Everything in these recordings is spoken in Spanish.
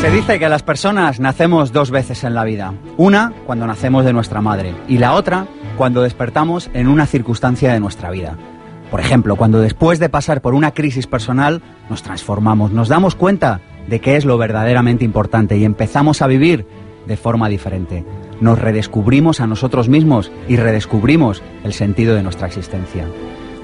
Se dice que las personas nacemos dos veces en la vida. Una cuando nacemos de nuestra madre y la otra cuando despertamos en una circunstancia de nuestra vida. Por ejemplo, cuando después de pasar por una crisis personal nos transformamos, nos damos cuenta de qué es lo verdaderamente importante y empezamos a vivir de forma diferente. Nos redescubrimos a nosotros mismos y redescubrimos el sentido de nuestra existencia.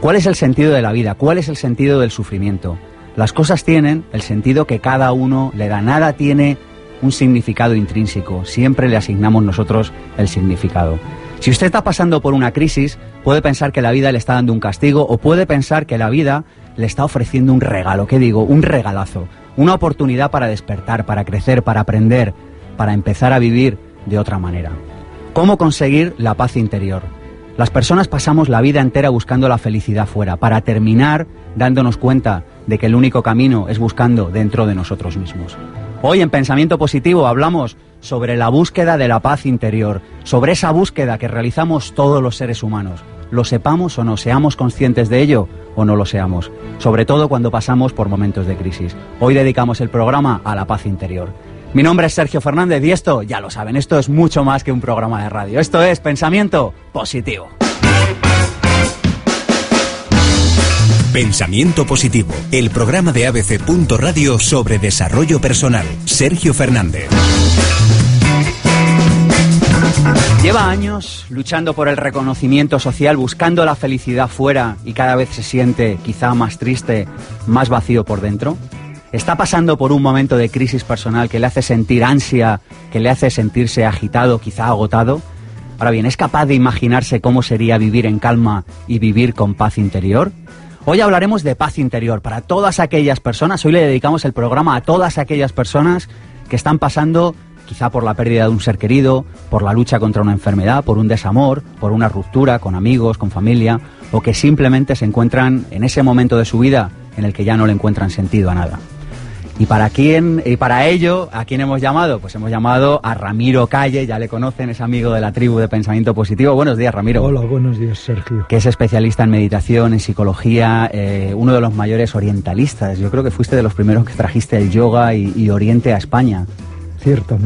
¿Cuál es el sentido de la vida? ¿Cuál es el sentido del sufrimiento? Las cosas tienen el sentido que cada uno le da. Nada tiene un significado intrínseco. Siempre le asignamos nosotros el significado. Si usted está pasando por una crisis, puede pensar que la vida le está dando un castigo o puede pensar que la vida le está ofreciendo un regalo. ¿Qué digo? Un regalazo. Una oportunidad para despertar, para crecer, para aprender, para empezar a vivir de otra manera. ¿Cómo conseguir la paz interior? Las personas pasamos la vida entera buscando la felicidad fuera, para terminar dándonos cuenta de que el único camino es buscando dentro de nosotros mismos. Hoy en Pensamiento Positivo hablamos sobre la búsqueda de la paz interior, sobre esa búsqueda que realizamos todos los seres humanos. Lo sepamos o no, seamos conscientes de ello o no lo seamos, sobre todo cuando pasamos por momentos de crisis. Hoy dedicamos el programa a la paz interior. Mi nombre es Sergio Fernández y esto, ya lo saben, esto es mucho más que un programa de radio. Esto es Pensamiento Positivo. Pensamiento Positivo, el programa de ABC. Radio sobre desarrollo personal. Sergio Fernández. Lleva años luchando por el reconocimiento social, buscando la felicidad fuera y cada vez se siente quizá más triste, más vacío por dentro. Está pasando por un momento de crisis personal que le hace sentir ansia, que le hace sentirse agitado, quizá agotado. Ahora bien, ¿es capaz de imaginarse cómo sería vivir en calma y vivir con paz interior? Hoy hablaremos de paz interior para todas aquellas personas. Hoy le dedicamos el programa a todas aquellas personas que están pasando quizá por la pérdida de un ser querido, por la lucha contra una enfermedad, por un desamor, por una ruptura con amigos, con familia, o que simplemente se encuentran en ese momento de su vida en el que ya no le encuentran sentido a nada. ¿Y para quién? Y para ello, ¿a quién hemos llamado? Pues hemos llamado a Ramiro Calle, ya le conocen, es amigo de la tribu de Pensamiento Positivo. Buenos días, Ramiro. Hola, buenos días, Sergio. Que es especialista en meditación, en psicología, eh, uno de los mayores orientalistas. Yo creo que fuiste de los primeros que trajiste el yoga y Oriente a España.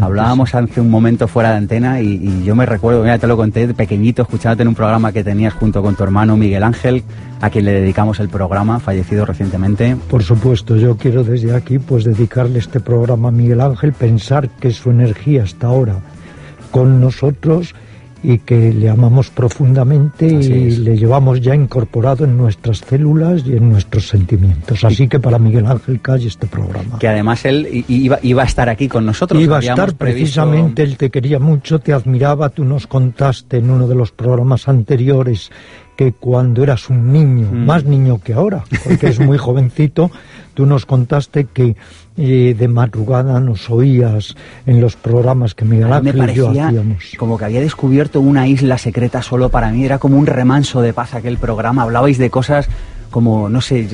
Hablábamos hace un momento fuera de antena y, yo me recuerdo, mira, te lo conté de pequeñito, escuchándote en un programa que tenías junto con tu hermano Miguel Ángel, a quien le dedicamos el programa, fallecido recientemente. Por supuesto, yo quiero desde aquí pues dedicarle este programa a Miguel Ángel, pensar que su energía está ahora con nosotros y que le amamos profundamente y le llevamos ya incorporado en nuestras células y en nuestros sentimientos. Así que para Miguel Ángel Calle este programa. Que además él iba, iba a estar aquí con nosotros. Iba a estar precisamente, él te quería mucho, te admiraba, tú nos contaste en uno de los programas anteriores que cuando eras un niño, mm. más niño que ahora, porque es muy jovencito, tú nos contaste que eh, de madrugada nos oías en los programas que Miguel Ángel y yo hacíamos. Como que había descubierto una isla secreta solo para mí, era como un remanso de paz aquel programa, hablabais de cosas como, no sé,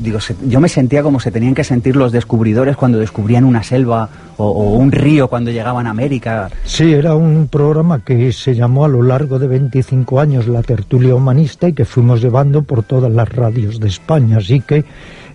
digo, yo me sentía como se tenían que sentir los descubridores cuando descubrían una selva o, un río cuando llegaban a América. Sí, era un programa que se llamó a lo largo de 25 años La Tertulia Humanista y que fuimos llevando por todas las radios de España, así que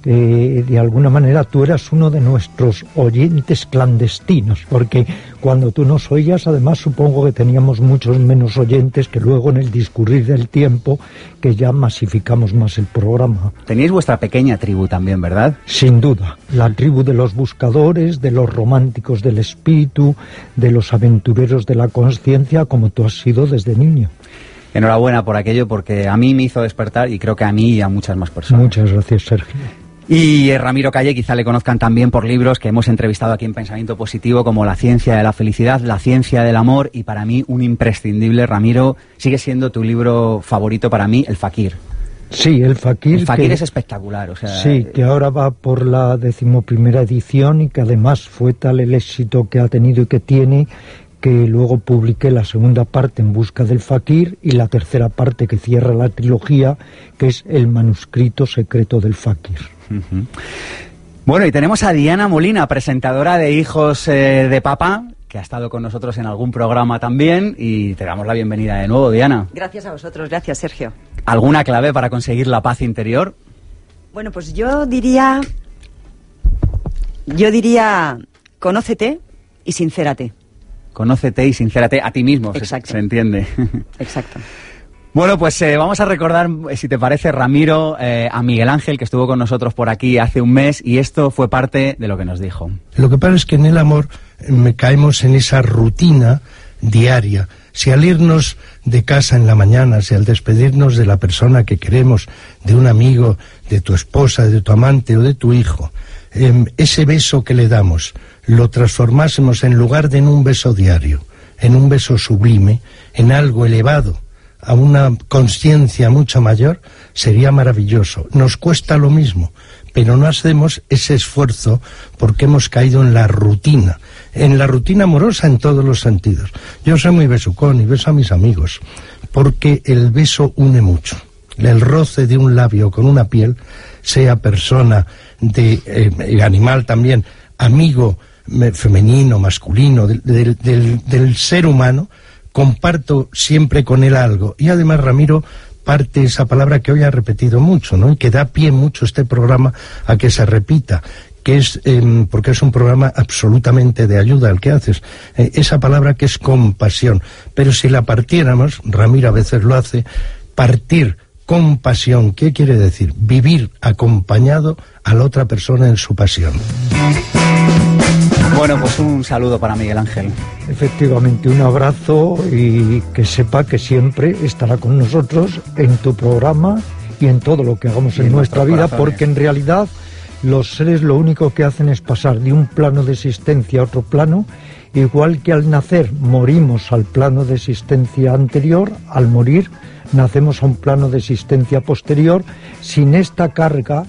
eh, de alguna manera tú eras uno de nuestros oyentes clandestinos, porque cuando tú nos oías, además supongo que teníamos muchos menos oyentes que luego en el discurrir del tiempo, que ya masificamos más el programa. Teníais vuestra pequeña tribu también, ¿verdad? Sin duda, la tribu de los buscadores, de los románticos del espíritu, de los aventureros de la conciencia, como tú has sido desde niño. Enhorabuena por aquello, porque a mí me hizo despertar y creo que a mí y a muchas más personas. Muchas gracias, Sergio. Y Ramiro Calle quizá le conozcan también por libros que hemos entrevistado aquí en Pensamiento Positivo como La ciencia de la felicidad, La ciencia del amor y para mí un imprescindible, Ramiro, sigue siendo tu libro favorito para mí, El Fakir. Sí, el Fakir. El Fakir es espectacular, o sea... Sí, que ahora va por la decimoprimera edición y que además fue tal el éxito que ha tenido y que tiene que luego publiqué la segunda parte en busca del Fakir y la tercera parte que cierra la trilogía, que es el manuscrito secreto del Fakir. Bueno, y tenemos a Diana Molina, presentadora de Hijos eh, de Papá, que ha estado con nosotros en algún programa también y te damos la bienvenida de nuevo, Diana. Gracias a vosotros, gracias Sergio. ¿Alguna clave para conseguir la paz interior? Bueno, pues yo diría, yo diría, conócete y sincérate. Conócete y sincérate a ti mismo, Exacto. Se, entiende. Exacto. Bueno, pues eh, vamos a recordar, eh, si te parece, Ramiro, eh, a Miguel Ángel, que estuvo con nosotros por aquí hace un mes, y esto fue parte de lo que nos dijo. Lo que pasa es que en el amor me caemos en esa rutina diaria. Si al irnos de casa en la mañana, si al despedirnos de la persona que queremos, de un amigo, de tu esposa, de tu amante o de tu hijo, em, ese beso que le damos lo transformásemos en lugar de en un beso diario, en un beso sublime, en algo elevado, a una conciencia mucho mayor, sería maravilloso. Nos cuesta lo mismo, pero no hacemos ese esfuerzo porque hemos caído en la rutina, en la rutina amorosa en todos los sentidos. Yo soy muy besucón y beso a mis amigos, porque el beso une mucho. El roce de un labio con una piel, sea persona de eh, animal también, amigo femenino, masculino, del, del ser humano, comparto siempre con él algo. Y además, Ramiro, parte esa palabra que hoy ha repetido mucho, ¿no? Y que da pie mucho este programa a que se repita, que es, em, porque es un programa absolutamente de ayuda al que haces, eh, esa palabra que es compasión. Pero si la partiéramos, Ramiro a veces lo hace, partir compasión, ¿qué quiere decir? Vivir acompañado a la otra persona en su pasión. Bueno, pues un saludo para Miguel Ángel. Efectivamente, un abrazo y que sepa que siempre estará con nosotros en tu programa y en todo lo que hagamos en, nuestra vida, porque en realidad los seres lo único que hacen es pasar de un plano de existencia a otro plano, igual que al nacer morimos al plano de existencia anterior, al morir nacemos a un plano de existencia posterior, sin esta carga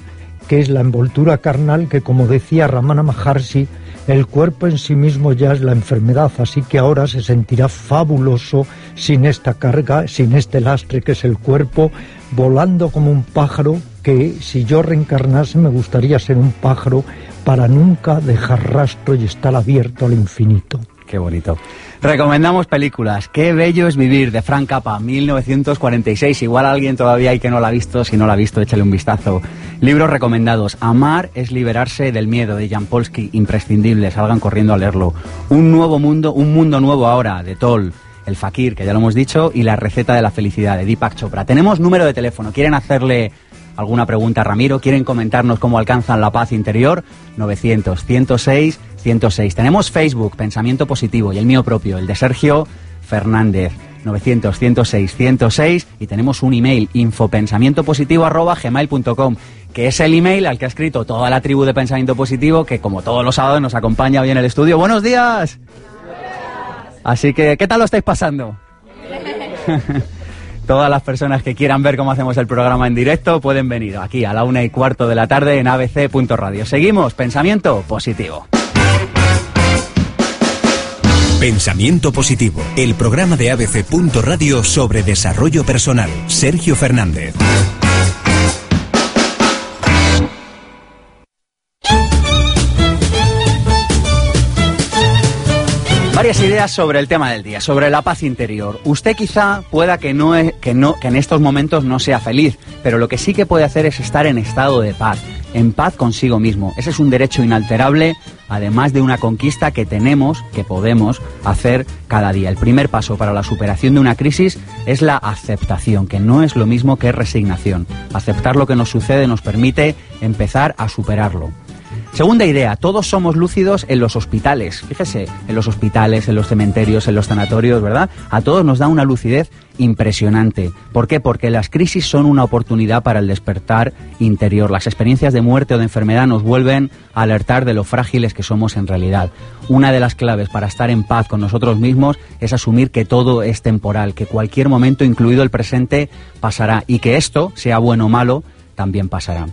que es la envoltura carnal que, como decía Ramana Maharshi, el cuerpo en sí mismo ya es la enfermedad, así que ahora se sentirá fabuloso sin esta carga, sin este lastre que es el cuerpo, volando como un pájaro que si yo reencarnase me gustaría ser un pájaro para nunca dejar rastro y estar abierto al infinito. Qué bonito. Recomendamos películas. Qué bello es vivir, de Frank Capra, 1946. Igual alguien todavía hay que no la ha visto. Si no la ha visto, échale un vistazo. Libros recomendados. Amar es liberarse del miedo, de Jan Polsky. Imprescindible, salgan corriendo a leerlo. Un nuevo mundo, un mundo nuevo ahora, de Toll. El Fakir, que ya lo hemos dicho, y la receta de la felicidad, de Deepak Chopra. Tenemos número de teléfono. ¿Quieren hacerle alguna pregunta a Ramiro? ¿Quieren comentarnos cómo alcanzan la paz interior? 900 106 106. Tenemos Facebook, Pensamiento Positivo, y el mío propio, el de Sergio Fernández. 900 106 106 y tenemos un email infopensamientopositivo@gmail.com que es el email al que ha escrito toda la tribu de Pensamiento Positivo que como todos los sábados nos acompaña hoy en el estudio. Buenos días. Así que ¿qué tal lo estáis pasando? Todas las personas que quieran ver cómo hacemos el programa en directo pueden venir aquí a la una y cuarto de la tarde en abc.radio. Seguimos, pensamiento positivo. Pensamiento Positivo, el programa de ABC. Radio sobre desarrollo personal. Sergio Fernández. Varias ideas sobre el tema del día, sobre la paz interior. Usted quizá pueda que no, que no que en estos momentos no sea feliz, pero lo que sí que puede hacer es estar en estado de paz, en paz consigo mismo. Ese es un derecho inalterable además de una conquista que tenemos, que podemos hacer cada día. El primer paso para la superación de una crisis es la aceptación, que no es lo mismo que resignación. Aceptar lo que nos sucede nos permite empezar a superarlo. Segunda idea, todos somos lúcidos en los hospitales. Fíjese, en los hospitales, en los cementerios, en los sanatorios, ¿verdad? A todos nos da una lucidez impresionante. ¿Por qué? Porque las crisis son una oportunidad para el despertar interior. Las experiencias de muerte o de enfermedad nos vuelven a alertar de lo frágiles que somos en realidad. Una de las claves para estar en paz con nosotros mismos es asumir que todo es temporal, que cualquier momento, incluido el presente, pasará y que esto, sea bueno o malo, también pasará.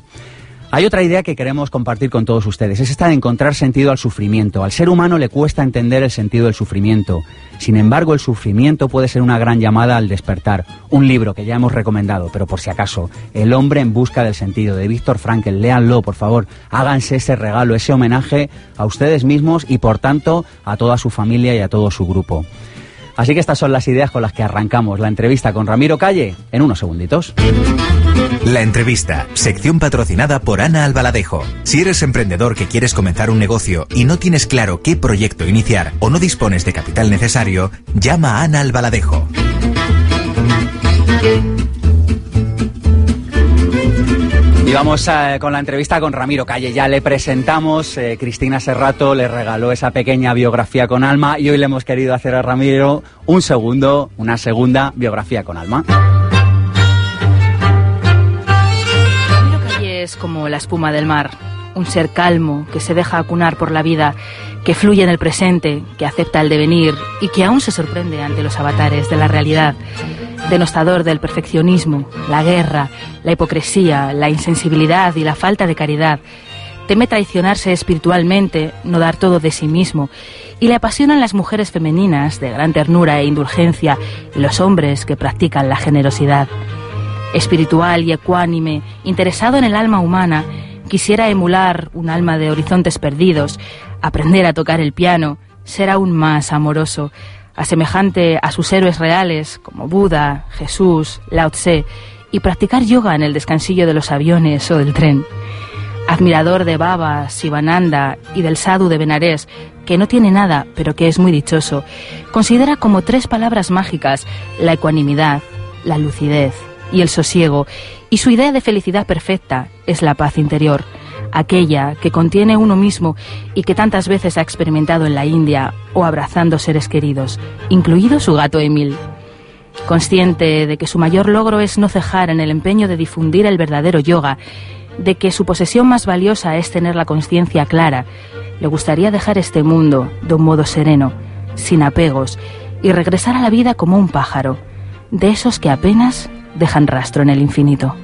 Hay otra idea que queremos compartir con todos ustedes, es esta de encontrar sentido al sufrimiento. Al ser humano le cuesta entender el sentido del sufrimiento. Sin embargo, el sufrimiento puede ser una gran llamada al despertar. Un libro que ya hemos recomendado, pero por si acaso, El hombre en busca del sentido, de Víctor Frankl. Léanlo, por favor. Háganse ese regalo, ese homenaje a ustedes mismos y, por tanto, a toda su familia y a todo su grupo. Así que estas son las ideas con las que arrancamos la entrevista con Ramiro Calle en unos segunditos. La entrevista, sección patrocinada por Ana Albaladejo. Si eres emprendedor que quieres comenzar un negocio y no tienes claro qué proyecto iniciar o no dispones de capital necesario, llama a Ana Albaladejo. Y vamos eh, con la entrevista con Ramiro Calle. Ya le presentamos, eh, Cristina Serrato le regaló esa pequeña biografía con alma y hoy le hemos querido hacer a Ramiro un segundo, una segunda biografía con alma. Es como la espuma del mar, un ser calmo que se deja acunar por la vida, que fluye en el presente, que acepta el devenir y que aún se sorprende ante los avatares de la realidad denostador del perfeccionismo, la guerra, la hipocresía, la insensibilidad y la falta de caridad. Teme traicionarse espiritualmente, no dar todo de sí mismo, y le apasionan las mujeres femeninas de gran ternura e indulgencia y los hombres que practican la generosidad. Espiritual y ecuánime, interesado en el alma humana, quisiera emular un alma de horizontes perdidos, aprender a tocar el piano, ser aún más amoroso, asemejante a sus héroes reales como Buda, Jesús, Lao Tse, y practicar yoga en el descansillo de los aviones o del tren. Admirador de Baba, Sivananda y del Sadhu de Benarés, que no tiene nada, pero que es muy dichoso, considera como tres palabras mágicas la ecuanimidad, la lucidez y el sosiego, y su idea de felicidad perfecta es la paz interior aquella que contiene uno mismo y que tantas veces ha experimentado en la India o abrazando seres queridos, incluido su gato Emil. Consciente de que su mayor logro es no cejar en el empeño de difundir el verdadero yoga, de que su posesión más valiosa es tener la conciencia clara, le gustaría dejar este mundo de un modo sereno, sin apegos, y regresar a la vida como un pájaro, de esos que apenas dejan rastro en el infinito.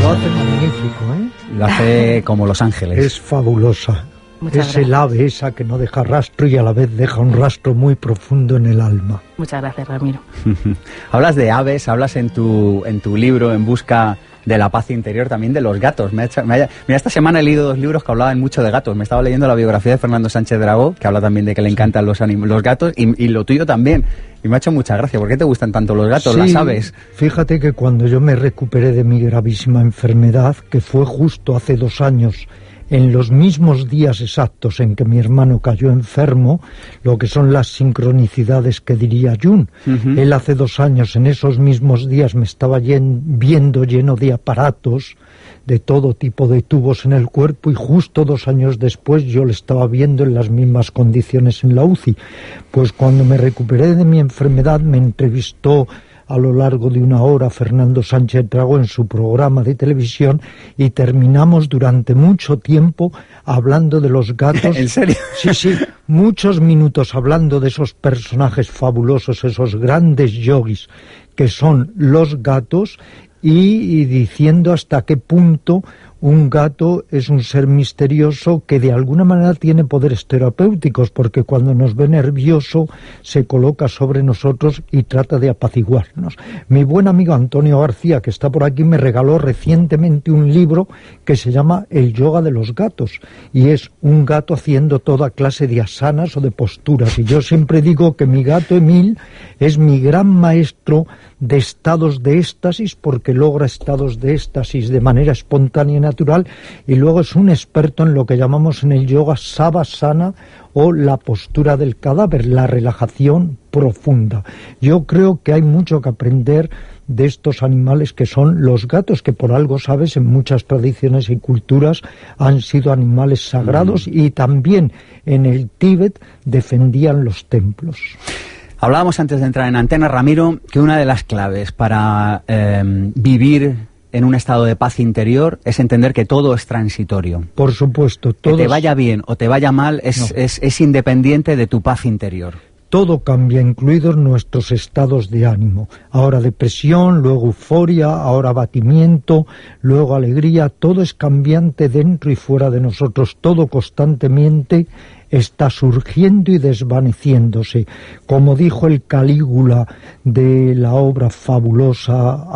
Lo hace magnífico, ¿eh? Lo hace como Los Ángeles. Es fabulosa. es el ave esa que no deja rastro y a la vez deja un rastro muy profundo en el alma. Muchas gracias, Ramiro. hablas de aves, hablas en tu, en tu libro En busca de la paz interior, también de los gatos. Me mira, esta semana he leído dos libros que hablaban mucho de gatos. Me estaba leyendo la biografía de Fernando Sánchez Dragó, que habla también de que le encantan los, los gatos, y, lo tuyo también. Y me ha hecho mucha gracia. ¿Por qué te gustan tanto los gatos, las aves? Fíjate que cuando yo me recuperé de mi gravísima enfermedad, que fue justo hace dos años, en los mismos días exactos en que mi hermano cayó enfermo, lo que son las sincronicidades que diría Jun. Él hace dos años, en esos mismos días, me estaba viendo lleno de aparatos, de todo tipo de tubos en el cuerpo y justo dos años después yo le estaba viendo en las mismas condiciones en la UCI. Pues cuando me recuperé de mi enfermedad me entrevistó a lo largo de una hora Fernando Sánchez Trago en su programa de televisión y terminamos durante mucho tiempo hablando de los gatos. ¿En serio? Sí, sí, muchos minutos hablando de esos personajes fabulosos, esos grandes yogis que son los gatos y, diciendo hasta qué punto un gato es un ser misterioso que de alguna manera tiene poderes terapéuticos porque cuando nos ve nervioso se coloca sobre nosotros y trata de apaciguarnos. Mi buen amigo Antonio García, que está por aquí, me regaló recientemente un libro que se llama El yoga de los gatos y es un gato haciendo toda clase de asanas o de posturas y yo siempre digo que mi gato Emil es mi gran maestro de estados de éxtasis porque logra estados de éxtasis de manera espontánea y natural y luego es un experto en lo que llamamos en el yoga savasana o la postura del cadáver, la relajación profunda. Yo creo que hay mucho que aprender de estos animales que son los gatos, que por algo sabes, en muchas tradiciones y culturas han sido animales sagrados mm. y también en el Tíbet defendían los templos. Hablábamos antes de entrar en antena, Ramiro, que una de las claves para eh, vivir en un estado de paz interior es entender que todo es transitorio. Por supuesto. Que te vaya bien o te vaya mal es, es, independiente de tu paz interior. Todo cambia, incluidos nuestros estados de ánimo. Ahora depresión, luego euforia, ahora abatimiento, luego alegría. Todo es cambiante dentro y fuera de nosotros. Todo constantemente está surgiendo y desvaneciéndose. Como dijo el Calígula de la obra fabulosa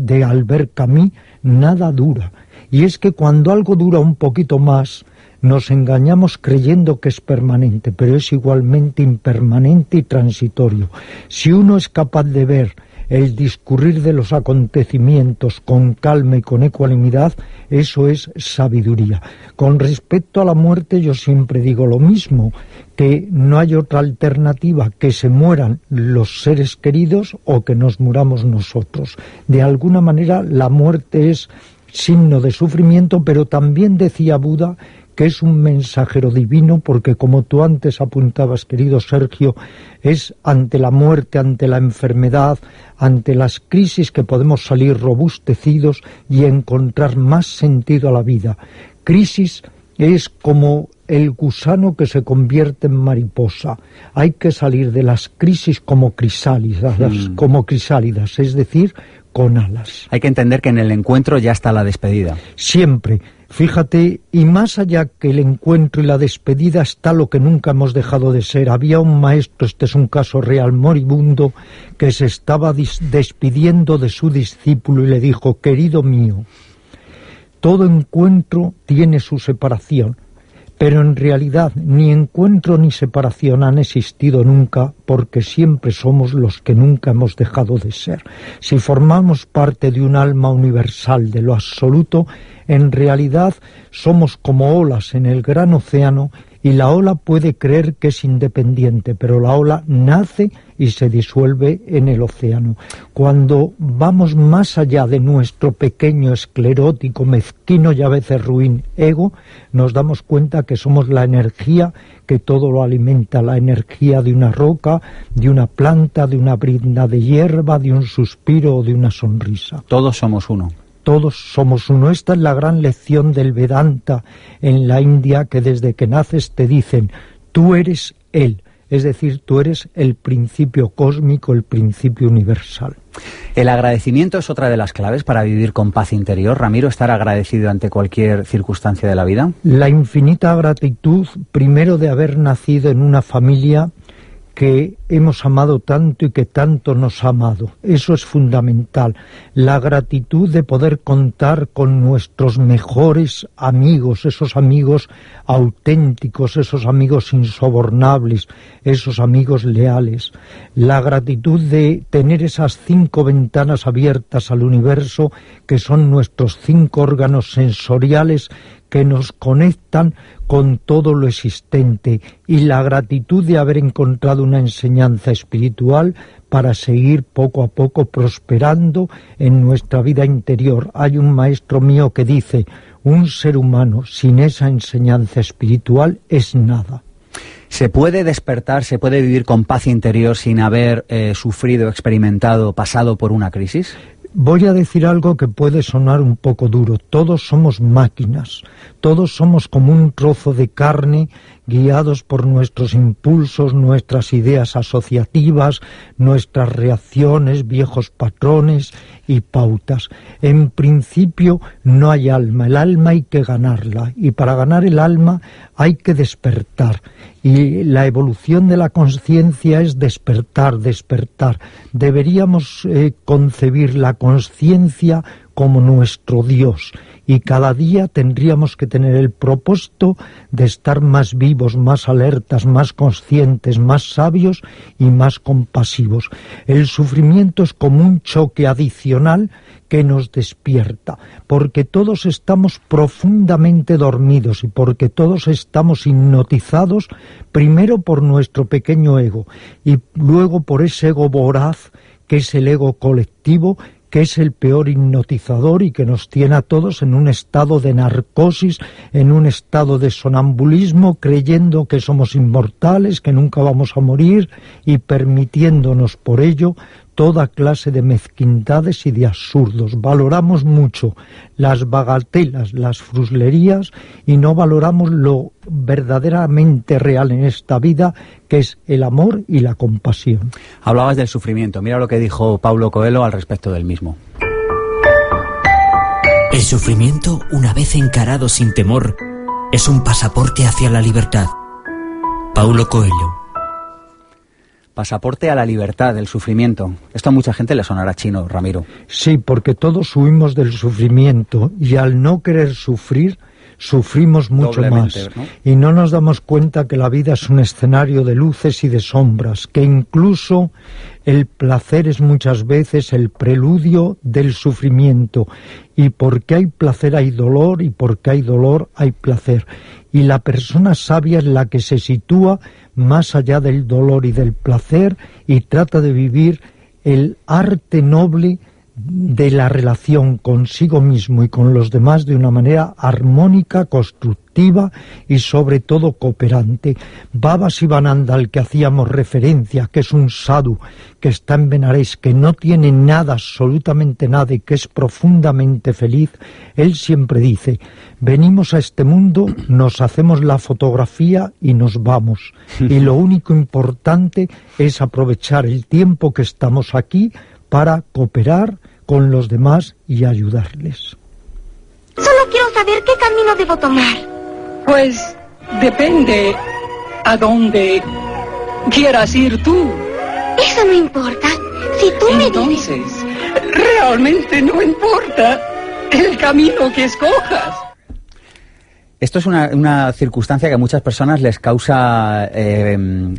de Albert Camus, nada dura. Y es que cuando algo dura un poquito más, nos engañamos creyendo que es permanente, pero es igualmente impermanente y transitorio. Si uno es capaz de ver el discurrir de los acontecimientos con calma y con ecuanimidad, eso es sabiduría. Con respecto a la muerte yo siempre digo lo mismo, que no hay otra alternativa que se mueran los seres queridos o que nos muramos nosotros. De alguna manera la muerte es signo de sufrimiento, pero también decía Buda que es un mensajero divino, porque como tú antes apuntabas, querido Sergio, es ante la muerte, ante la enfermedad, ante las crisis que podemos salir robustecidos y encontrar más sentido a la vida. Crisis es como el gusano que se convierte en mariposa. Hay que salir de las crisis como crisálidas, mm. como crisálidas, es decir, con alas. Hay que entender que en el encuentro ya está la despedida. Siempre. Fíjate, y más allá que el encuentro y la despedida está lo que nunca hemos dejado de ser. Había un maestro, este es un caso real, moribundo, que se estaba despidiendo de su discípulo y le dijo, querido mío, todo encuentro tiene su separación, pero en realidad ni encuentro ni separación han existido nunca porque siempre somos los que nunca hemos dejado de ser. Si formamos parte de un alma universal de lo absoluto, en realidad somos como olas en el gran océano y la ola puede creer que es independiente, pero la ola nace y se disuelve en el océano. Cuando vamos más allá de nuestro pequeño, esclerótico, mezquino y a veces ruin ego, nos damos cuenta que somos la energía que todo lo alimenta, la energía de una roca, de una planta, de una brinda de hierba, de un suspiro o de una sonrisa. Todos somos uno todos somos uno. Esta es la gran lección del Vedanta en la India que desde que naces te dicen, tú eres Él, es decir, tú eres el principio cósmico, el principio universal. El agradecimiento es otra de las claves para vivir con paz interior. Ramiro, estar agradecido ante cualquier circunstancia de la vida. La infinita gratitud, primero de haber nacido en una familia que hemos amado tanto y que tanto nos ha amado. Eso es fundamental. La gratitud de poder contar con nuestros mejores amigos, esos amigos auténticos, esos amigos insobornables, esos amigos leales. La gratitud de tener esas cinco ventanas abiertas al universo que son nuestros cinco órganos sensoriales que nos conectan con todo lo existente y la gratitud de haber encontrado una enseñanza espiritual para seguir poco a poco prosperando en nuestra vida interior. Hay un maestro mío que dice, un ser humano sin esa enseñanza espiritual es nada. ¿Se puede despertar, se puede vivir con paz interior sin haber eh, sufrido, experimentado, pasado por una crisis? Voy a decir algo que puede sonar un poco duro. Todos somos máquinas, todos somos como un trozo de carne guiados por nuestros impulsos, nuestras ideas asociativas, nuestras reacciones, viejos patrones y pautas. En principio no hay alma, el alma hay que ganarla y para ganar el alma hay que despertar. Y la evolución de la conciencia es despertar, despertar. Deberíamos eh, concebir la conciencia como nuestro Dios y cada día tendríamos que tener el propósito de estar más vivos, más alertas, más conscientes, más sabios y más compasivos. El sufrimiento es como un choque adicional que nos despierta, porque todos estamos profundamente dormidos y porque todos estamos hipnotizados primero por nuestro pequeño ego y luego por ese ego voraz que es el ego colectivo que es el peor hipnotizador y que nos tiene a todos en un estado de narcosis, en un estado de sonambulismo, creyendo que somos inmortales, que nunca vamos a morir y permitiéndonos por ello toda clase de mezquindades y de absurdos. Valoramos mucho las bagatelas, las fruslerías y no valoramos lo verdaderamente real en esta vida, que es el amor y la compasión. Hablabas del sufrimiento. Mira lo que dijo Paulo Coelho al respecto del mismo. El sufrimiento, una vez encarado sin temor, es un pasaporte hacia la libertad. Paulo Coelho pasaporte a la libertad, del sufrimiento. Esto a mucha gente le sonará chino, Ramiro. Sí, porque todos huimos del sufrimiento y al no querer sufrir, sufrimos mucho más. Y no nos damos cuenta que la vida es un escenario de luces y de sombras, que incluso el placer es muchas veces el preludio del sufrimiento. Y porque hay placer hay dolor y porque hay dolor hay placer. Y la persona sabia es la que se sitúa más allá del dolor y del placer y trata de vivir el arte noble de la relación consigo mismo y con los demás de una manera armónica, constructiva y sobre todo cooperante. Baba Sivananda, al que hacíamos referencia, que es un sadhu, que está en Benares, que no tiene nada, absolutamente nada y que es profundamente feliz, él siempre dice, venimos a este mundo, nos hacemos la fotografía y nos vamos. Y lo único importante es aprovechar el tiempo que estamos aquí para cooperar, con los demás y ayudarles. Solo quiero saber qué camino debo tomar. Pues depende a dónde quieras ir tú. Eso no importa. Si tú me Entonces, realmente no importa el camino que escojas. Esto es una, circunstancia que a muchas personas les causa eh,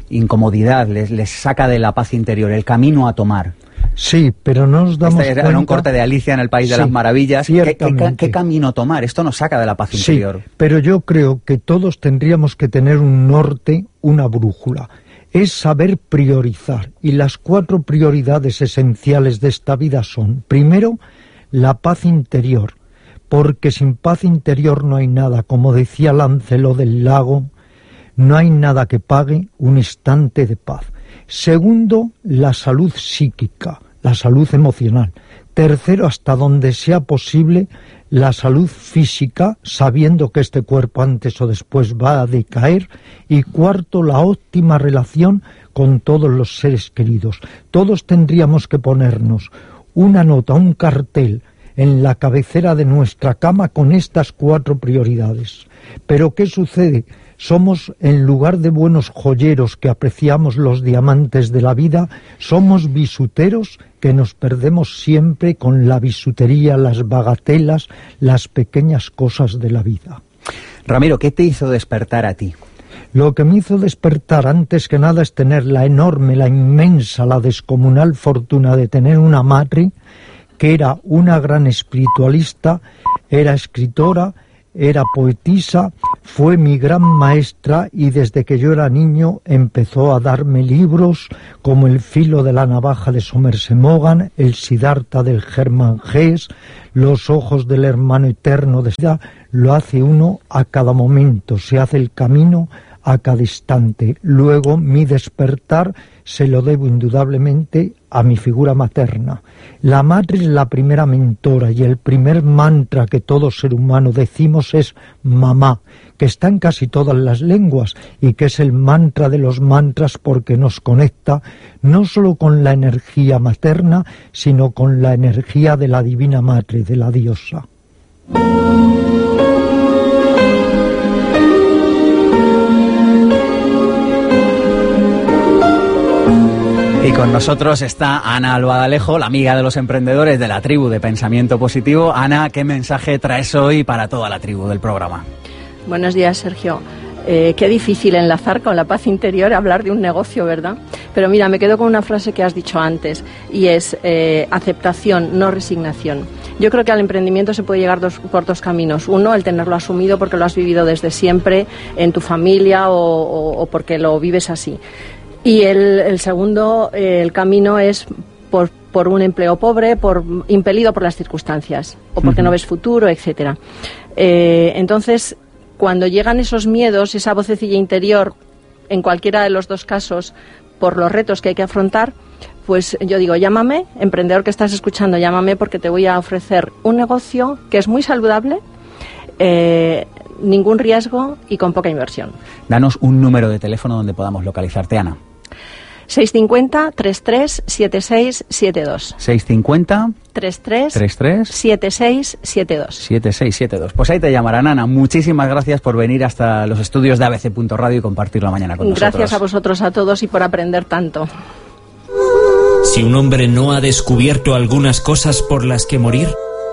incomodidad, les, les saca de la paz interior, el camino a tomar. Sí, pero no nos damos este era un corte de Alicia en el País de las Maravillas. ¿Qué, camino tomar? Esto nos saca de la paz interior. pero yo creo que todos tendríamos que tener un norte, una brújula. Es saber priorizar. Y las cuatro prioridades esenciales de esta vida son, primero, la paz interior. Porque sin paz interior no hay nada. Como decía Lancelot del Lago, no hay nada que pague un instante de paz. Segundo, la salud psíquica, la salud emocional. Tercero, hasta donde sea posible, la salud física, sabiendo que este cuerpo antes o después va a decaer. Y cuarto, la óptima relación con todos los seres queridos. Todos tendríamos que ponernos una nota, un cartel en la cabecera de nuestra cama con estas cuatro prioridades. Pero ¿qué sucede? Somos, en lugar de buenos joyeros que apreciamos los diamantes de la vida, somos bisuteros que nos perdemos siempre con la bisutería, las bagatelas, las pequeñas cosas de la vida. Ramiro, ¿qué te hizo despertar a ti? Lo que me hizo despertar antes que nada es tener la enorme, la inmensa, la descomunal fortuna de tener una madre que era una gran espiritualista, era escritora, era poetisa, fue mi gran maestra y desde que yo era niño empezó a darme libros como El filo de la navaja de Somerset Maugham, El Siddhartha del Germán Gess, Los ojos del hermano eterno de vida. Lo hace uno a cada momento, se hace el camino a cada instante. Luego mi despertar se lo debo indudablemente a mi figura materna. La madre es la primera mentora y el primer mantra que todo ser humano decimos es mamá, que está en casi todas las lenguas y que es el mantra de los mantras porque nos conecta no solo con la energía materna, sino con la energía de la divina madre, de la diosa. Y con nosotros está Ana Albadalejo, la amiga de los emprendedores de la tribu de Pensamiento Positivo. Ana, ¿qué mensaje traes hoy para toda la tribu del programa? Buenos días, Sergio. Eh, qué difícil enlazar con la paz interior hablar de un negocio, ¿verdad? Pero mira, me quedo con una frase que has dicho antes y es eh, aceptación, no resignación. Yo creo que al emprendimiento se puede llegar por dos caminos. Uno, el tenerlo asumido porque lo has vivido desde siempre en tu familia o porque lo vives así. Y el, segundo, eh, el camino es por por un empleo pobre, por impelido por las circunstancias o porque no ves futuro, etcétera. Eh, entonces, cuando llegan esos miedos, esa vocecilla interior, en cualquiera de los dos casos, por los retos que hay que afrontar, pues yo digo, llámame, emprendedor que estás escuchando, llámame porque te voy a ofrecer un negocio que es muy saludable, eh, ningún riesgo y con poca inversión. Danos un número de teléfono donde podamos localizarte, Ana. 650 33 7672. 650 33 33 7672. 7672. Pues ahí te llamarán Ana. Muchísimas gracias por venir hasta los estudios de ABC.radio y compartir la mañana con nosotros. Gracias a vosotros a todos y por aprender tanto. Si un hombre no ha descubierto algunas cosas por las que morir,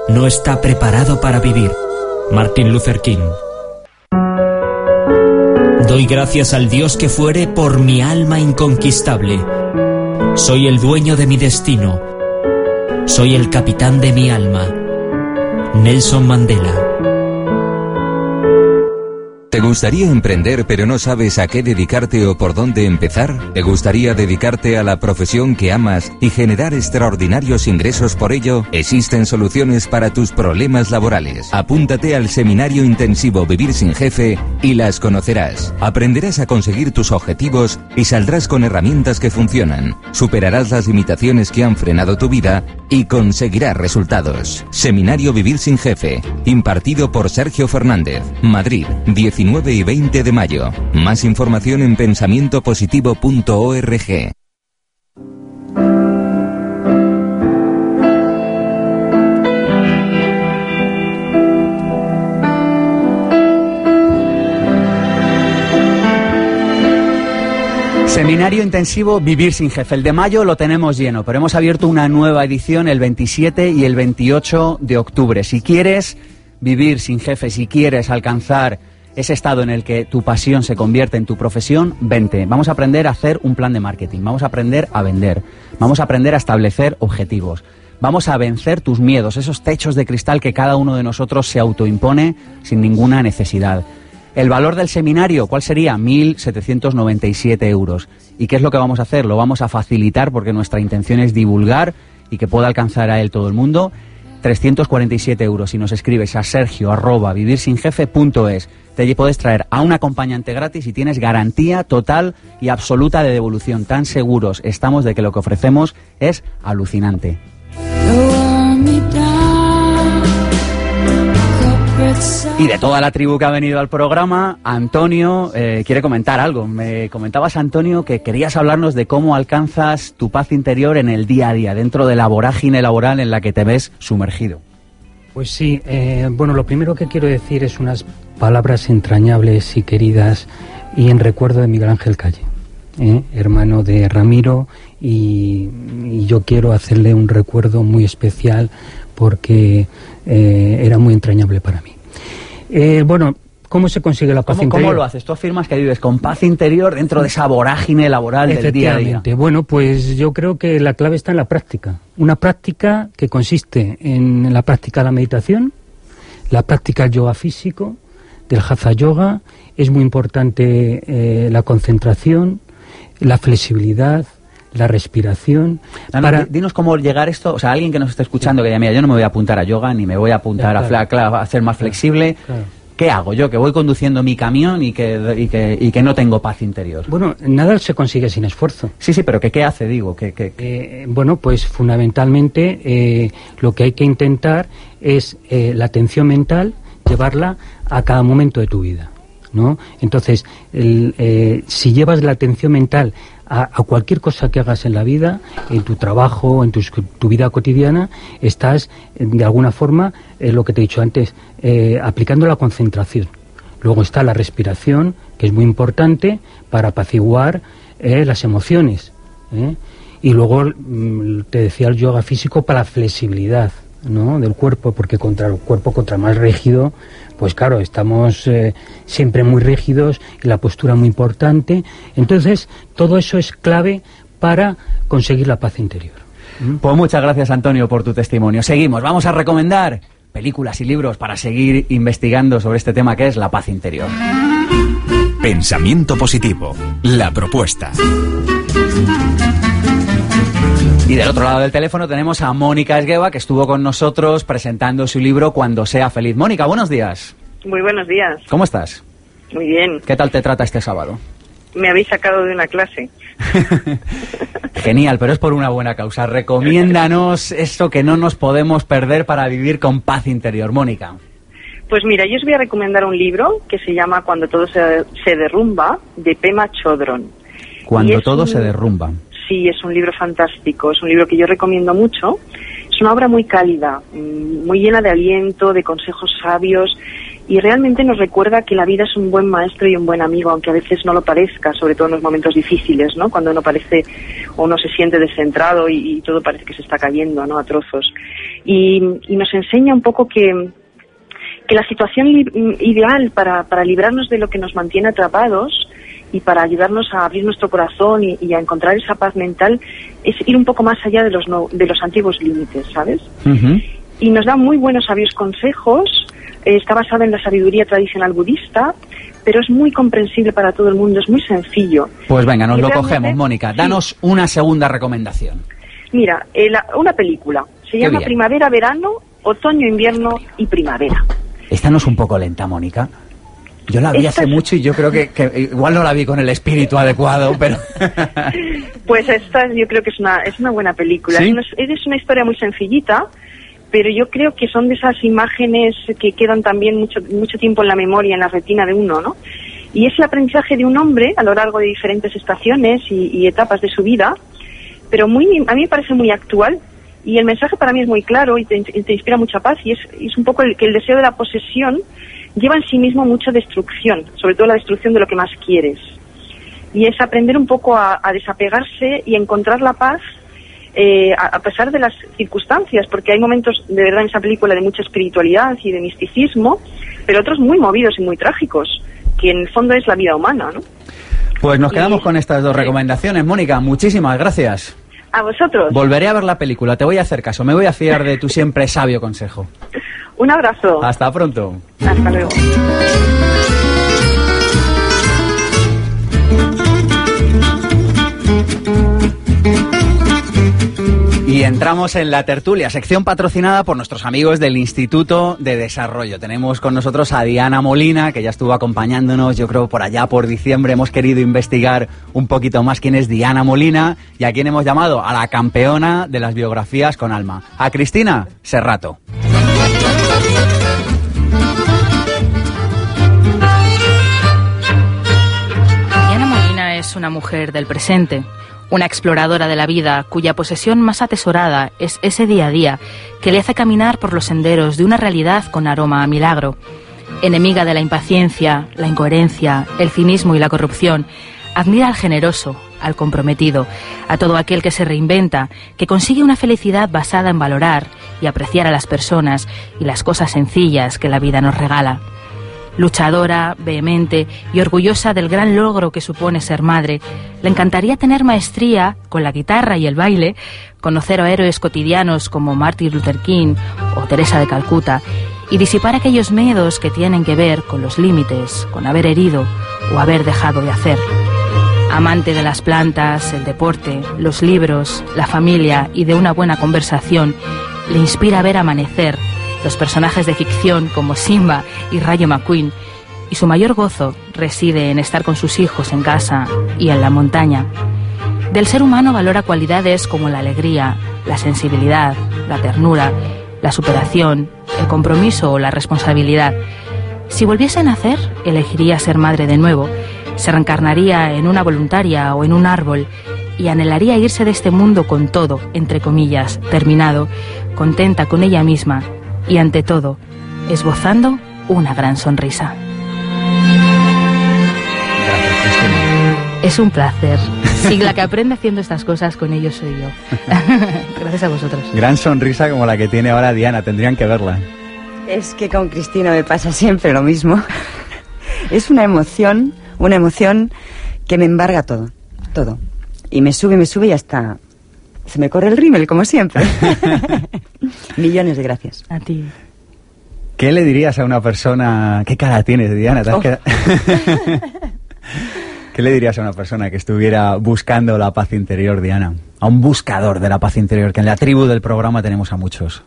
no está preparado para vivir. Martin Luther King. Doy gracias al Dios que fuere por mi alma inconquistable. Soy el dueño de mi destino. Soy el capitán de mi alma. Nelson Mandela. ¿Te gustaría emprender pero no sabes a qué dedicarte o por dónde empezar? ¿Te gustaría dedicarte a la profesión que amas y generar extraordinarios ingresos por ello? Existen soluciones para tus problemas laborales. Apúntate al seminario intensivo Vivir sin Jefe y las conocerás. Aprenderás a conseguir tus objetivos y saldrás con herramientas que funcionan. Superarás las limitaciones que han frenado tu vida y conseguirás resultados. Seminario Vivir sin Jefe, impartido por Sergio Fernández, Madrid, 19 y 20 de mayo. Más información en pensamientopositivo.org. Seminario intensivo Vivir sin jefe. El de mayo lo tenemos lleno, pero hemos abierto una nueva edición el 27 y el 28 de octubre. Si quieres vivir sin jefe, si quieres alcanzar ese estado en el que tu pasión se convierte en tu profesión, vente. Vamos a aprender a hacer un plan de marketing, vamos a aprender a vender, vamos a aprender a establecer objetivos. Vamos a vencer tus miedos, esos techos de cristal que cada uno de nosotros se autoimpone sin ninguna necesidad. El valor del seminario, ¿cuál sería? 1.797 euros. ¿Y qué es lo que vamos a hacer? Lo vamos a facilitar porque nuestra intención es divulgar y que pueda alcanzar a él todo el mundo. 347 euros si nos escribes a sergio arroba vivirsinjefe.es. Te puedes traer a un acompañante gratis y tienes garantía total y absoluta de devolución. Tan seguros estamos de que lo que ofrecemos es alucinante. Y de toda la tribu que ha venido al programa, Antonio eh, quiere comentar algo. Me comentabas, Antonio, que querías hablarnos de cómo alcanzas tu paz interior en el día a día, dentro de la vorágine laboral en la que te ves sumergido. Pues sí, eh, bueno, lo primero que quiero decir es unas palabras entrañables y queridas y en recuerdo de Miguel Ángel Calle, ¿eh? hermano de Ramiro, y, y, yo quiero hacerle un recuerdo muy especial porque eh, era muy entrañable para mí. Eh, bueno, ¿Cómo se consigue la paz ¿Cómo, interior? ¿Cómo lo haces? Tú afirmas que vives con paz interior dentro de esa vorágine laboral del día a día. Bueno, pues yo creo que la clave está en la práctica. Una práctica que consiste en la práctica de la meditación, la práctica del yoga físico, del hatha yoga. Es muy importante eh, la concentración, la flexibilidad, la respiración. No, para... Dinos cómo llegar esto, o sea, alguien que nos esté escuchando que diga, mira, yo no me voy a apuntar a yoga, ni me voy a apuntar ya, claro. a, a, ser más flexible. ¿Qué hago yo que voy conduciendo mi camión y que, y que, y que no tengo paz interior? Bueno, nada se consigue sin esfuerzo. Sí, sí, pero ¿qué, qué hace, digo? ¿Qué, qué, eh, bueno, pues fundamentalmente eh, lo que hay que intentar es eh, la atención mental, llevarla a cada momento de tu vida. ¿no? Entonces, eh, si llevas la atención mental a, cualquier cosa que hagas en la vida, en tu trabajo, en tu, tu vida cotidiana, estás de alguna forma, eh, lo que te he dicho antes, eh, aplicando la concentración. Luego está la respiración, que es muy importante para apaciguar eh, las emociones. Y luego mm, te decía el yoga físico para la flexibilidad. ¿No? del cuerpo, porque contra el cuerpo, contra más rígido, pues claro, estamos eh, siempre muy rígidos y la postura muy importante. Entonces, todo eso es clave para conseguir la paz interior. Pues muchas gracias, Antonio, por tu testimonio. Seguimos, vamos a recomendar películas y libros para seguir investigando sobre este tema que es la paz interior. Pensamiento positivo, la propuesta. Y del otro lado del teléfono tenemos a Mónica Esgueva, que estuvo con nosotros presentando su libro Cuando sea feliz. Mónica, buenos días. Muy buenos días. ¿Cómo estás? Muy bien. ¿Qué tal te trata este sábado? Me habéis sacado de una clase. Genial, pero es por una buena causa. Recomiéndanos eso que no nos podemos perder para vivir con paz interior. Mónica. Pues mira, yo os voy a recomendar un libro que se llama Cuando todo se, derrumba, de Pema Chodron. Cuando todo un... se derrumba. Sí, es un libro fantástico, es un libro que yo recomiendo mucho. Es una obra muy cálida, mm, muy llena de aliento, de consejos sabios y realmente nos recuerda que la vida es un buen maestro y un buen amigo, aunque a veces no lo parezca, sobre todo en los momentos difíciles, ¿no? Cuando uno parece o uno se siente descentrado y, todo parece que se está cayendo, ¿no? A trozos. Y, y nos enseña un poco que, que la situación ideal para, para librarnos de lo que nos mantiene atrapados y para ayudarnos a abrir nuestro corazón y, y, a encontrar esa paz mental es ir un poco más allá de los, no, de los antiguos límites, ¿sabes? Uh -huh. Y nos da muy buenos sabios consejos, eh, está basado en la sabiduría tradicional budista, pero es muy comprensible para todo el mundo, es muy sencillo. Pues venga, nos y lo cogemos, Mónica. Danos sí. una segunda recomendación. Mira, eh, la, una película. Se llama. Primavera, Verano, Otoño, Invierno y Primavera. Esta no es un poco lenta, Mónica. Yo la vi hace es- mucho y yo creo que, que igual no la vi con el espíritu adecuado, pero Pues esta yo creo que es una, es una buena película. ¿Sí? Es, una, es una historia muy sencillita, pero yo creo que son de esas imágenes que quedan también mucho, mucho tiempo en la memoria, en la retina de uno, ¿no? Y es el aprendizaje de un hombre a lo largo de diferentes estaciones y, y etapas de su vida, pero muy, a mí me parece muy actual y el mensaje para mí es muy claro y te, te inspira mucha paz y es, es un poco el que el deseo de la posesión lleva en sí mismo mucha destrucción, sobre todo la destrucción de lo que más quieres. Y es aprender un poco a, a desapegarse y encontrar la paz eh, a, a pesar de las circunstancias, porque hay momentos de verdad en esa película de mucha espiritualidad y de misticismo, pero otros muy movidos y muy trágicos, que en el fondo es la vida humana, ¿no? pues nos quedamos con estas dos recomendaciones. Mónica, muchísimas gracias. A vosotros, Volveré a ver la película, te voy a hacer caso, me voy a fiar de tu siempre sabio consejo. Un abrazo. Hasta pronto. Hasta luego. Y entramos en la tertulia, sección patrocinada por nuestros amigos del Instituto de Desarrollo. Tenemos con nosotros a Diana Molina, que ya estuvo acompañándonos, yo creo, por allá por diciembre. Hemos querido investigar un poquito más quién es Diana Molina y a quién hemos llamado a la campeona de las biografías con alma, a Cristina Serrato. Una mujer del presente, una exploradora de la vida cuya posesión más atesorada es ese día a día que le hace caminar por los senderos de una realidad con aroma a milagro. Enemiga de la impaciencia, la incoherencia, el cinismo y la corrupción, admira al generoso, al comprometido, a todo aquel que se reinventa, que consigue una felicidad basada en valorar y apreciar a las personas y las cosas sencillas que la vida nos regala luchadora, vehemente y orgullosa del gran logro que supone ser madre, le encantaría tener maestría con la guitarra y el baile, conocer a héroes cotidianos como Martin Luther King o Teresa de Calcuta y disipar aquellos miedos que tienen que ver con los límites, con haber herido o haber dejado de hacer. Amante de las plantas, el deporte, los libros, la familia y de una buena conversación, le inspira ver amanecer los personajes de ficción como Simba y Rayo McQueen, y su mayor gozo reside en estar con sus hijos en casa y en la montaña. Del ser humano valora cualidades como la alegría, la sensibilidad, la ternura, la superación, el compromiso o la responsabilidad. Si volviese a nacer, elegiría ser madre de nuevo, se reencarnaría en una voluntaria o en un árbol y anhelaría irse de este mundo con todo, entre comillas, terminado, contenta con ella misma y ante todo, esbozando una gran sonrisa. Es un placer. Y la que aprende haciendo estas cosas con ellos soy yo. Gracias a vosotros. Gran sonrisa como la que tiene ahora Diana, tendrían que verla. Es que con Cristina me pasa siempre lo mismo. Es una emoción, una emoción que me embarga todo, todo. Y me sube, me sube y hasta se me corre el rímel, como siempre. Millones de gracias. A ti. ¿Qué le dirías a una persona? ¿Qué cara tienes, Diana? ¿Te has Oh. quedado- ¿Qué le dirías a una persona que estuviera buscando la paz interior, Diana? A un buscador de la paz interior, que en la tribu del programa tenemos a muchos.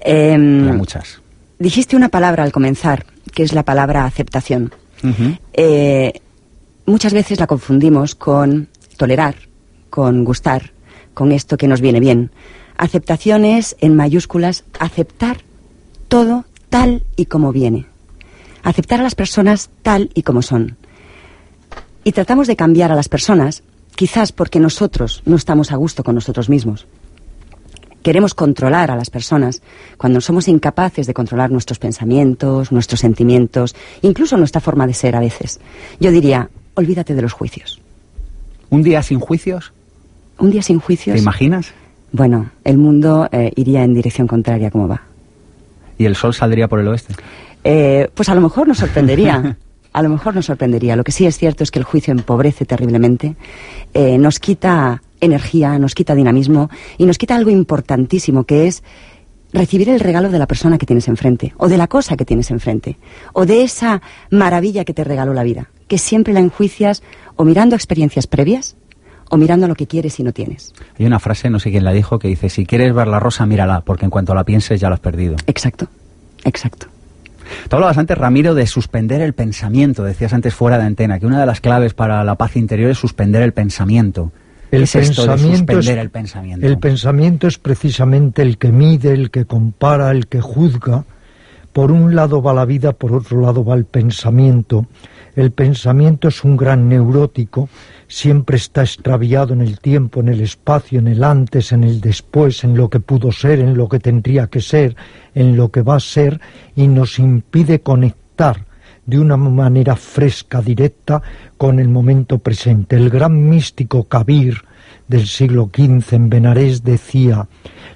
Em, a muchas. Dijiste una palabra al comenzar, que es la palabra aceptación. Eh, muchas veces la confundimos con tolerar, con gustar, con esto que nos viene bien. Aceptación es, en mayúsculas, aceptar todo tal y como viene. Aceptar a las personas tal y como son. Y tratamos de cambiar a las personas, quizás porque nosotros no estamos a gusto con nosotros mismos. Queremos controlar a las personas cuando somos incapaces de controlar nuestros pensamientos, nuestros sentimientos, incluso nuestra forma de ser a veces. Yo diría, olvídate de los juicios. ¿Un día sin juicios? ¿Un día sin juicios? ¿Te imaginas? Bueno, el mundo eh, iría en dirección contraria como va. ¿Y el sol saldría por el oeste? Eh, pues a lo mejor nos sorprendería. a lo mejor nos sorprendería. Lo que sí es cierto es que el juicio empobrece terriblemente, eh, nos quita energía, nos quita dinamismo y nos quita algo importantísimo que es recibir el regalo de la persona que tienes enfrente, o de la cosa que tienes enfrente, o de esa maravilla que te regaló la vida, que siempre la enjuicias o mirando experiencias previas o mirando lo que quieres y no tienes. Hay una frase, no sé quién la dijo, que dice, si quieres ver la rosa, mírala, porque en cuanto la pienses ya la has perdido. Exacto, exacto. Tú hablabas antes, Ramiro, de suspender el pensamiento. Decías antes fuera de antena que una de las claves para la paz interior es suspender el pensamiento. El es esto de pensamiento suspender es- el pensamiento. El pensamiento es precisamente el que mide, el que compara, el que juzga. Por un lado va la vida, por otro lado va el pensamiento. El pensamiento es un gran neurótico, siempre está extraviado en el tiempo, en el espacio, en el antes, en el después, en lo que pudo ser, en lo que tendría que ser, en lo que va a ser, y nos impide conectar de una manera fresca, directa, con el momento presente. El gran místico Kabir del siglo XV en Benarés decía,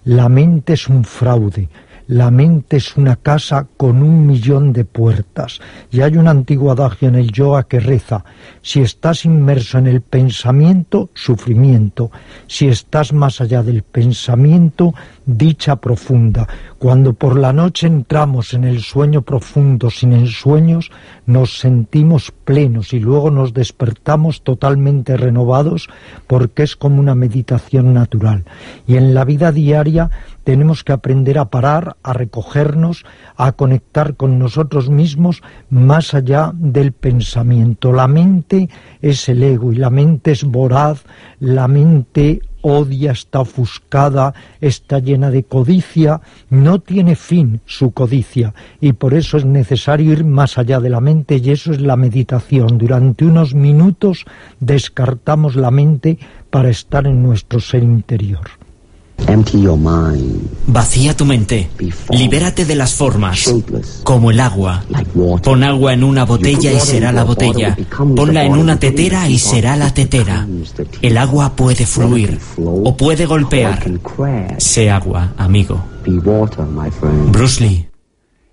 la mente es un fraude, la mente es una casa con un millón de puertas. Y hay un antiguo adagio en el yoga que reza, si estás inmerso en el pensamiento, sufrimiento. Si estás más allá del pensamiento, dicha profunda. Cuando por la noche entramos en el sueño profundo sin ensueños, nos sentimos plenos y luego nos despertamos totalmente renovados porque es como una meditación natural. Y en la vida diaria tenemos que aprender a parar, a recogernos, a conectar con nosotros mismos más allá del pensamiento. La mente es el ego y la mente es voraz, la mente odia, está ofuscada, está llena de codicia, no tiene fin su codicia y por eso es necesario ir más allá de la mente y eso es la meditación. Durante unos minutos descartamos la mente para estar en nuestro ser interior. Vacía tu mente. Libérate de las formas. Como el agua. Pon agua en una botella y será la botella. Ponla en una tetera y será la tetera. El agua puede fluir o puede golpear. Sé agua, amigo. Bruce Lee.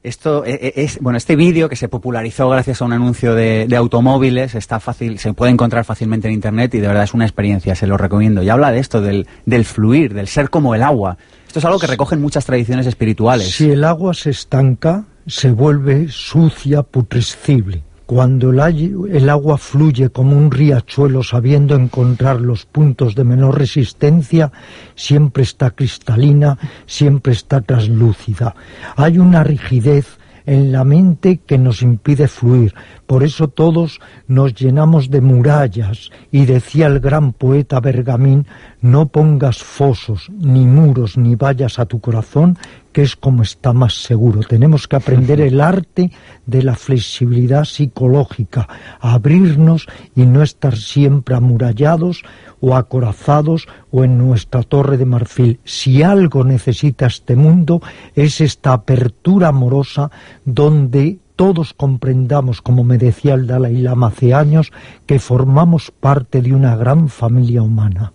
Esto e- e- es, bueno, este vídeo que se popularizó gracias a un anuncio de, automóviles está fácil, se puede encontrar fácilmente en internet y de verdad es una experiencia, se lo recomiendo. Y habla de esto, del, del fluir, del ser como el agua. Esto es algo que recogen muchas tradiciones espirituales. Si el agua se estanca, se vuelve sucia, putrescible. Cuando el, agua fluye como un riachuelo sabiendo encontrar los puntos de menor resistencia, siempre está cristalina, siempre está traslúcida. Hay una rigidez en la mente que nos impide fluir. Por eso todos nos llenamos de murallas y decía el gran poeta Bergamín, no pongas fosos, ni muros, ni vallas a tu corazón, que es como está más seguro. Tenemos que aprender el arte de la flexibilidad psicológica, abrirnos y no estar siempre amurallados o acorazados o en nuestra torre de marfil. Si algo necesita este mundo es esta apertura amorosa donde todos comprendamos, como me decía el Dalai Lama hace años, que formamos parte de una gran familia humana.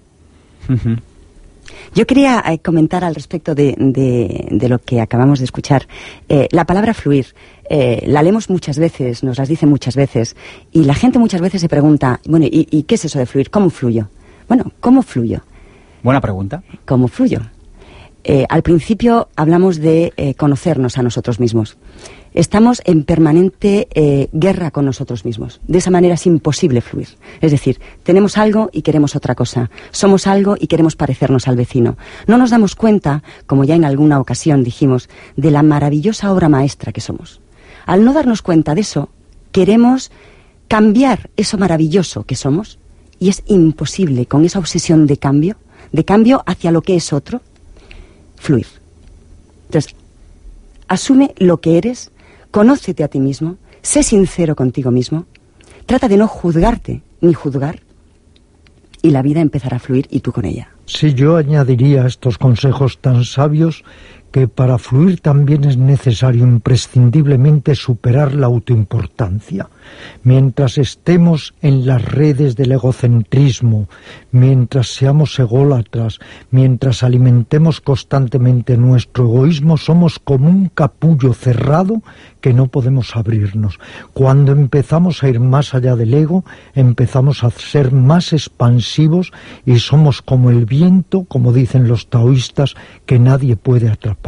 Yo quería eh, comentar al respecto de, de- de lo que acabamos de escuchar. Eh, la palabra fluir, eh, la leemos muchas veces, nos las dicen muchas veces, y la gente muchas veces se pregunta, bueno, ¿y, y qué es eso de fluir? ¿Cómo fluyo? Bueno, ¿cómo fluyo? Buena pregunta. ¿Cómo fluyo? Al principio hablamos de conocernos a nosotros mismos. Estamos en permanente eh, guerra con nosotros mismos. De esa manera es imposible fluir. Es decir, tenemos algo y queremos otra cosa. Somos algo y queremos parecernos al vecino. No nos damos cuenta, como ya en alguna ocasión dijimos, de la maravillosa obra maestra que somos. Al no darnos cuenta de eso, queremos cambiar eso maravilloso que somos y es imposible con esa obsesión de cambio, de cambio hacia lo que es otro, fluir. Entonces, asume lo que eres Conócete a ti mismo, sé sincero contigo mismo, trata de no juzgarte ni juzgar y la vida empezará a fluir y tú con ella. Si yo añadiría estos consejos tan sabios que para fluir también es necesario imprescindiblemente superar la autoimportancia. Mientras estemos en las redes del egocentrismo, mientras seamos ególatras, mientras alimentemos constantemente nuestro egoísmo, somos como un capullo cerrado que no podemos abrirnos. Cuando empezamos a ir más allá del ego, empezamos a ser más expansivos y somos como el viento, como dicen los taoístas, que nadie puede atrapar.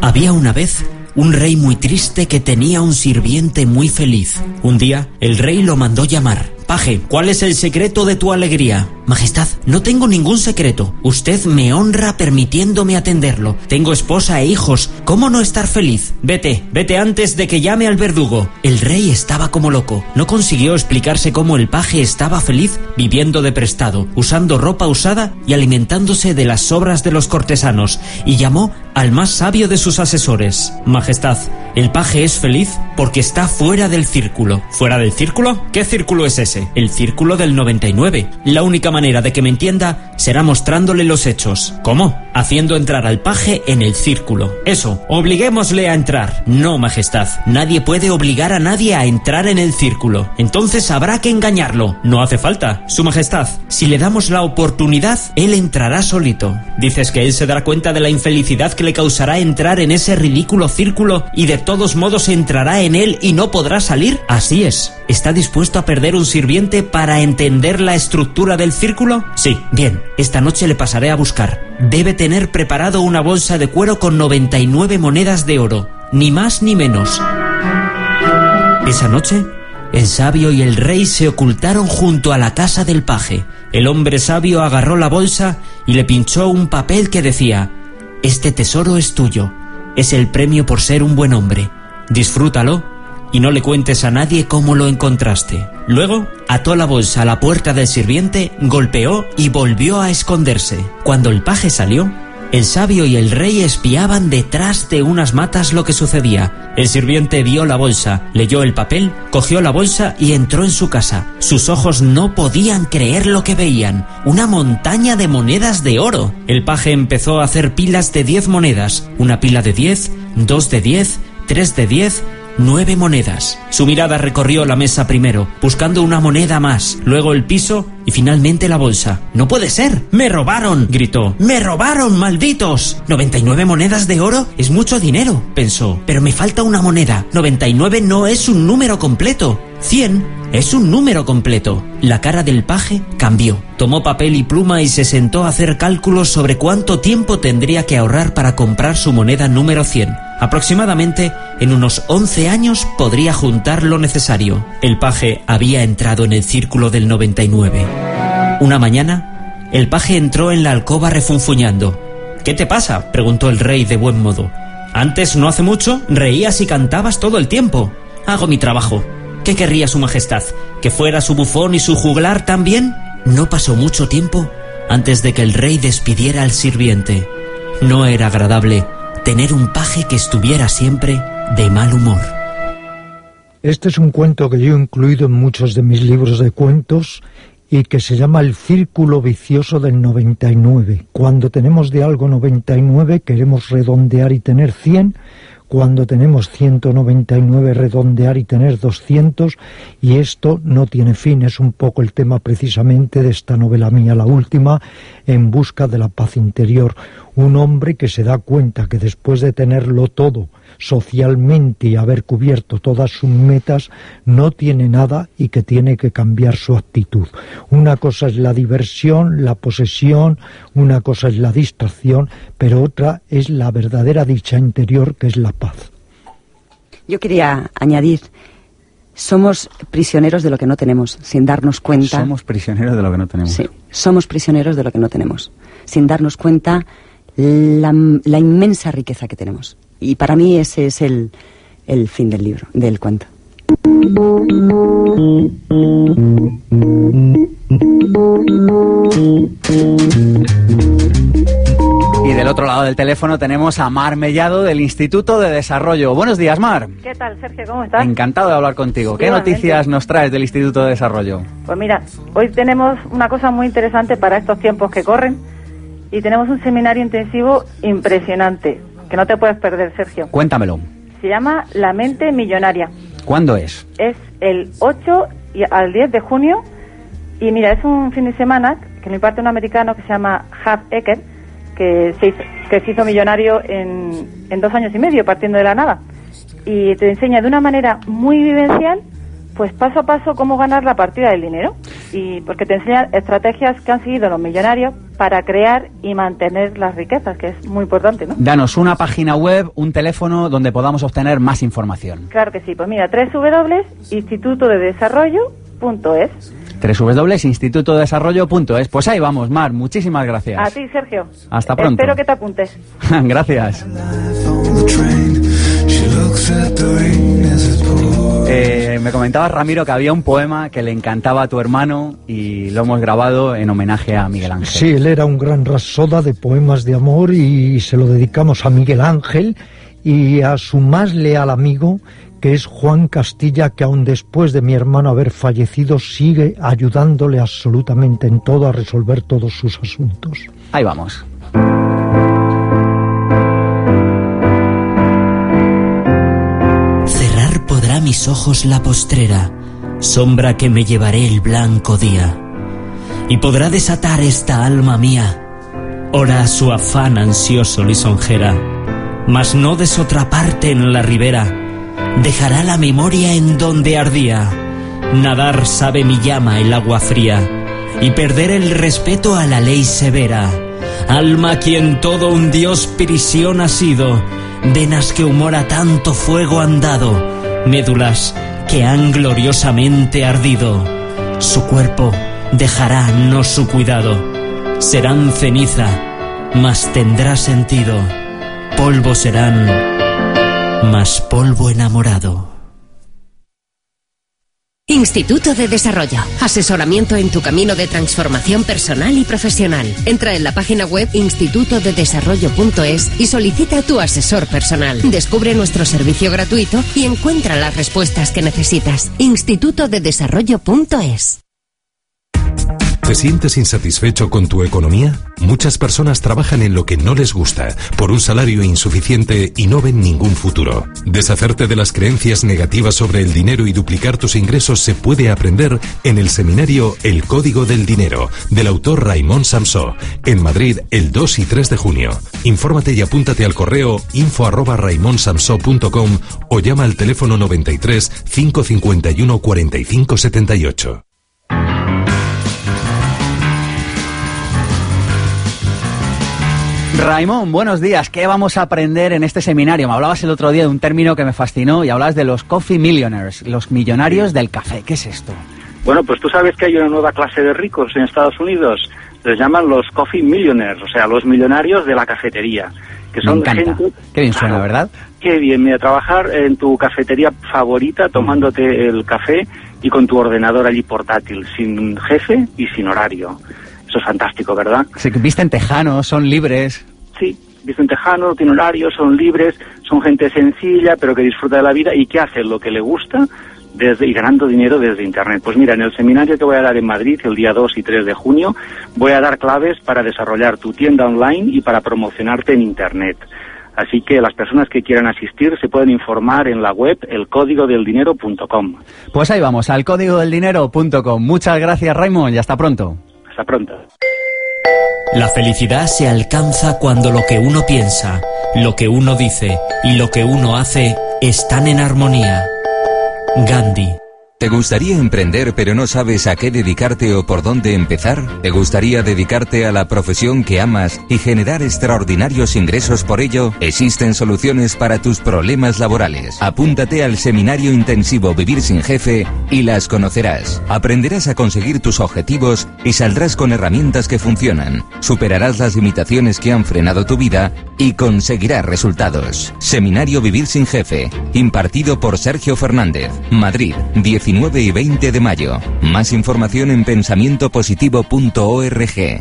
Había una vez un rey muy triste que tenía un sirviente muy feliz. Un día, el rey lo mandó llamar. Paje, ¿cuál es el secreto de tu alegría? Majestad, no tengo ningún secreto. Usted me honra permitiéndome atenderlo. Tengo esposa e hijos. ¿Cómo no estar feliz? Vete, vete antes de que llame al verdugo. El rey estaba como loco. No consiguió explicarse cómo el paje estaba feliz viviendo de prestado, usando ropa usada y alimentándose de las sobras de los cortesanos, y llamó al más sabio de sus asesores. Majestad, el paje es feliz porque está fuera del círculo. ¿Fuera del círculo? ¿Qué círculo es ese? El círculo del 99. La única manera de que me entienda será mostrándole los hechos. ¿Cómo? Haciendo entrar al paje en el círculo. Eso, obliguémosle a entrar. No, Majestad, nadie puede obligar a nadie a entrar en el círculo. Entonces habrá que engañarlo. No hace falta. Su Majestad, si le damos la oportunidad, él entrará solito. Dices que él se dará cuenta de la infelicidad que le causará entrar en ese ridículo círculo y de todos modos entrará en él y no podrá salir. Así es. ¿Está dispuesto a perder un para entender la estructura del círculo? Sí. Bien, esta noche le pasaré a buscar. Debe tener preparado una bolsa de cuero con 99 monedas de oro, ni más ni menos. Esa noche, el sabio y el rey se ocultaron junto a la casa del paje. El hombre sabio agarró la bolsa y le pinchó un papel que decía, Este tesoro es tuyo, es el premio por ser un buen hombre. Disfrútalo y no le cuentes a nadie cómo lo encontraste. Luego, ató la bolsa a la puerta del sirviente, golpeó y volvió a esconderse. Cuando el paje salió, el sabio y el rey espiaban detrás de unas matas lo que sucedía. El sirviente vio la bolsa, leyó el papel, cogió la bolsa y entró en su casa. Sus ojos no podían creer lo que veían. Una montaña de monedas de oro. El paje empezó a hacer pilas de diez monedas. Una pila de diez, dos de diez, tres de diez, nueve monedas. Su mirada recorrió la mesa primero, buscando una moneda más, luego el piso y finalmente la bolsa. ¡No puede ser! ¡Me robaron! gritó. ¡Me robaron, malditos! ¿99 monedas de oro? Es mucho dinero, pensó. Pero me falta una moneda. 99 no es un número completo. 100 es un número completo. La cara del paje cambió. Tomó papel y pluma y se sentó a hacer cálculos sobre cuánto tiempo tendría que ahorrar para comprar su moneda número 100. Aproximadamente en unos 11 años podría juntar lo necesario. El paje había entrado en el círculo del 99. Una mañana, el paje entró en la alcoba refunfuñando. ¿Qué te pasa? preguntó el rey de buen modo. Antes, no hace mucho, reías y cantabas todo el tiempo. Hago mi trabajo. ¿Qué querría su majestad? ¿Que fuera su bufón y su juglar también? No pasó mucho tiempo antes de que el rey despidiera al sirviente. No era agradable tener un paje que estuviera siempre de mal humor. Este es un cuento que yo he incluido en muchos de mis libros de cuentos y que se llama El Círculo Vicioso del 99. Cuando tenemos de algo 99 queremos redondear y tener 100, cuando tenemos 199 redondear y tener 200 y esto no tiene fin. Es un poco el tema precisamente de esta novela mía, la última, En busca de la paz interior. Un hombre que se da cuenta que después de tenerlo todo socialmente y haber cubierto todas sus metas, no tiene nada y que tiene que cambiar su actitud. Una cosa es la diversión, la posesión, una cosa es la distracción, pero otra es la verdadera dicha interior que es la paz. Yo quería añadir somos prisioneros de lo que no tenemos, sin darnos cuenta. Somos prisioneros de lo que no tenemos. Sí, somos prisioneros de lo que no tenemos, sin darnos cuenta la, la inmensa riqueza que tenemos. Y para mí ese es el, el fin del libro, del cuento. Y del otro lado del teléfono tenemos a Mar Mellado del Instituto de Desarrollo. Buenos días, Mar. ¿Qué tal, Sergio? ¿Cómo estás? Encantado de hablar contigo. ¿Qué noticias nos traes del Instituto de Desarrollo? Pues mira, hoy tenemos una cosa muy interesante para estos tiempos que corren y tenemos un seminario intensivo impresionante que no te puedes perder, Sergio. Cuéntamelo. Se llama La mente millonaria. ¿Cuándo es? Es el 8 y al 10 de junio y mira, es un fin de semana que lo imparte un americano que se llama Hub Ecker, que se hizo, que se hizo millonario en, en dos años y medio partiendo de la nada. Y te enseña de una manera muy vivencial, pues paso a paso cómo ganar la partida del dinero. Y porque te enseña estrategias que han seguido los millonarios para crear y mantener las riquezas, que es muy importante, ¿no? Danos una página web, un teléfono donde podamos obtener más información. Claro que sí, pues mira, www.institutodedesarrollo.es. www.institutodesarrollo.es. Pues ahí vamos, Mar. Muchísimas gracias. A ti, Sergio. Hasta pronto. Espero que te apuntes. gracias. Eh, me comentaba Ramiro que había un poema que le encantaba a tu hermano y lo hemos grabado en homenaje a Miguel Ángel. Sí, él era un gran rasoda de poemas de amor y se lo dedicamos a Miguel Ángel y a su más leal amigo, que es Juan Castilla, que aun después de mi hermano haber fallecido sigue ayudándole absolutamente en todo a resolver todos sus asuntos. Ahí vamos. Mis ojos la postrera, sombra que me llevaré el blanco día. Y podrá desatar esta alma mía, ora su afán ansioso lisonjera, mas no des otra parte en la ribera, dejará la memoria en donde ardía. Nadar sabe mi llama el agua fría, y perder el respeto a la ley severa. Alma quien todo un dios prisión ha sido, venas que humora tanto fuego han dado, médulas que han gloriosamente ardido. Su cuerpo dejará no su cuidado, serán ceniza, mas tendrá sentido. Polvo serán, mas polvo enamorado. Instituto de Desarrollo. Asesoramiento en tu camino de transformación personal y profesional. Entra en la página web institutodedesarrollo.es y solicita tu asesor personal. Descubre nuestro servicio gratuito y encuentra las respuestas que necesitas. institutodedesarrollo.es. ¿Te sientes insatisfecho con tu economía? Muchas personas trabajan en lo que no les gusta, por un salario insuficiente y no ven ningún futuro. Deshacerte de las creencias negativas sobre el dinero y duplicar tus ingresos se puede aprender en el seminario El Código del Dinero, del autor Raimón Samsó, en Madrid el 2 y 3 de junio. Infórmate y apúntate al correo info arroba o llama al teléfono 93 551 45 78. Raimón, buenos días. ¿Qué vamos a aprender en este seminario? Me hablabas el otro día de un término que me fascinó y hablabas de los coffee millionaires, los millonarios del café. ¿Qué es esto? Bueno, pues tú sabes que hay una nueva clase de ricos en Estados Unidos. Les llaman los coffee millionaires, o sea, los millonarios de la cafetería. Que son me encanta. gente Qué bien suena. ¿verdad? Qué bien, mira, trabajar en tu cafetería favorita, tomándote el café y con tu ordenador allí portátil, sin jefe y sin horario. Es fantástico, ¿verdad? Se visten tejanos, son libres. Sí, dicen tejano, no tienen horario, son libres, son gente sencilla, pero que disfruta de la vida y que hace lo que le gusta desde, y ganando dinero desde Internet. Pues mira, en el seminario que voy a dar en Madrid el día 2 y 3 de junio, voy a dar claves para desarrollar tu tienda online y para promocionarte en Internet. Así que las personas que quieran asistir se pueden informar en la web elcódigodeldinero.com. Pues ahí vamos, al código del dinero.com. Muchas gracias, Raimón, y hasta pronto. Hasta pronto. La felicidad se alcanza cuando lo que uno piensa, lo que uno dice y lo que uno hace están en armonía. Gandhi. ¿Te gustaría emprender pero no sabes a qué dedicarte o por dónde empezar? ¿Te gustaría dedicarte a la profesión que amas y generar extraordinarios ingresos por ello? Existen soluciones para tus problemas laborales. Apúntate al seminario intensivo Vivir sin Jefe y las conocerás. Aprenderás a conseguir tus objetivos y saldrás con herramientas que funcionan. Superarás las limitaciones que han frenado tu vida y conseguirás resultados. Seminario Vivir sin Jefe, impartido por Sergio Fernández, Madrid, 10 19 y 20 de mayo. Más información en pensamientopositivo.org.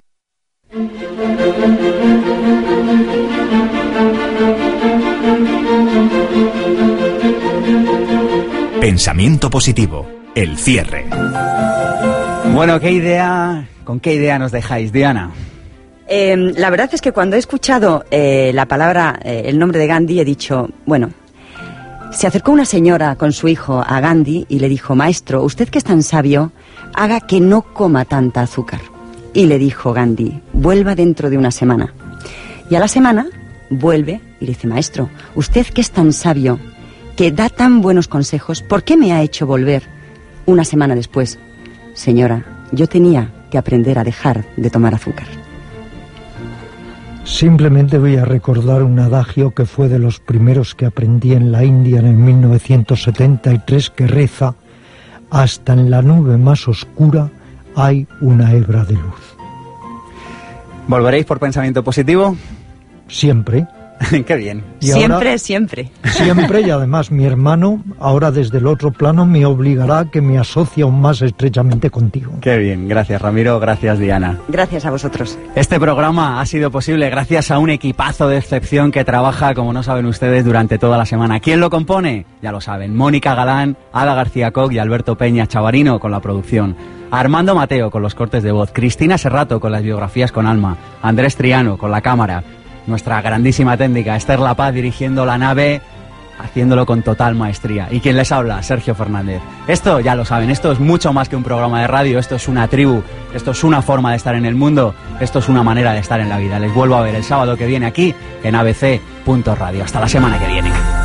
Pensamiento positivo, el cierre. Bueno, ¿qué idea, con qué idea nos dejáis, Diana? Eh, la verdad es que cuando he escuchado eh, la palabra, eh, el nombre de Gandhi, he dicho, bueno, se acercó una señora con su hijo a Gandhi y le dijo, maestro, usted que es tan sabio, haga que no coma tanta azúcar. Y le dijo Gandhi, vuelva dentro de una semana. Y a la semana vuelve y le dice, maestro, usted que es tan sabio, que da tan buenos consejos, ¿por qué me ha hecho volver una semana después? Señora, yo tenía que aprender a dejar de tomar azúcar. Simplemente voy a recordar un adagio que fue de los primeros que aprendí en la India en el 1973 que reza, hasta en la nube más oscura hay una hebra de luz. ¿Volveréis por pensamiento positivo? Siempre. Qué bien. Y siempre, ahora, siempre. Siempre y además mi hermano ahora desde el otro plano me obligará a que me asocie aún más estrechamente contigo. Qué bien, gracias Ramiro, gracias Diana. Gracias a vosotros. Este programa ha sido posible gracias a un equipazo de excepción que trabaja, como no saben ustedes, durante toda la semana. ¿Quién lo compone? Ya lo saben, Mónica Galán, Ada García Coc y Alberto Peña Chavarino con la producción. Armando Mateo con los cortes de voz, Cristina Serrato con las biografías con alma, Andrés Triano con la cámara, nuestra grandísima técnica, Esther La Paz dirigiendo la nave, haciéndolo con total maestría. ¿Y quien les habla? Sergio Fernández. Esto, ya lo saben, esto es mucho más que un programa de radio, esto es una tribu, esto es una forma de estar en el mundo, esto es una manera de estar en la vida. Les vuelvo a ver el sábado que viene aquí en abc.radio. Hasta la semana que viene.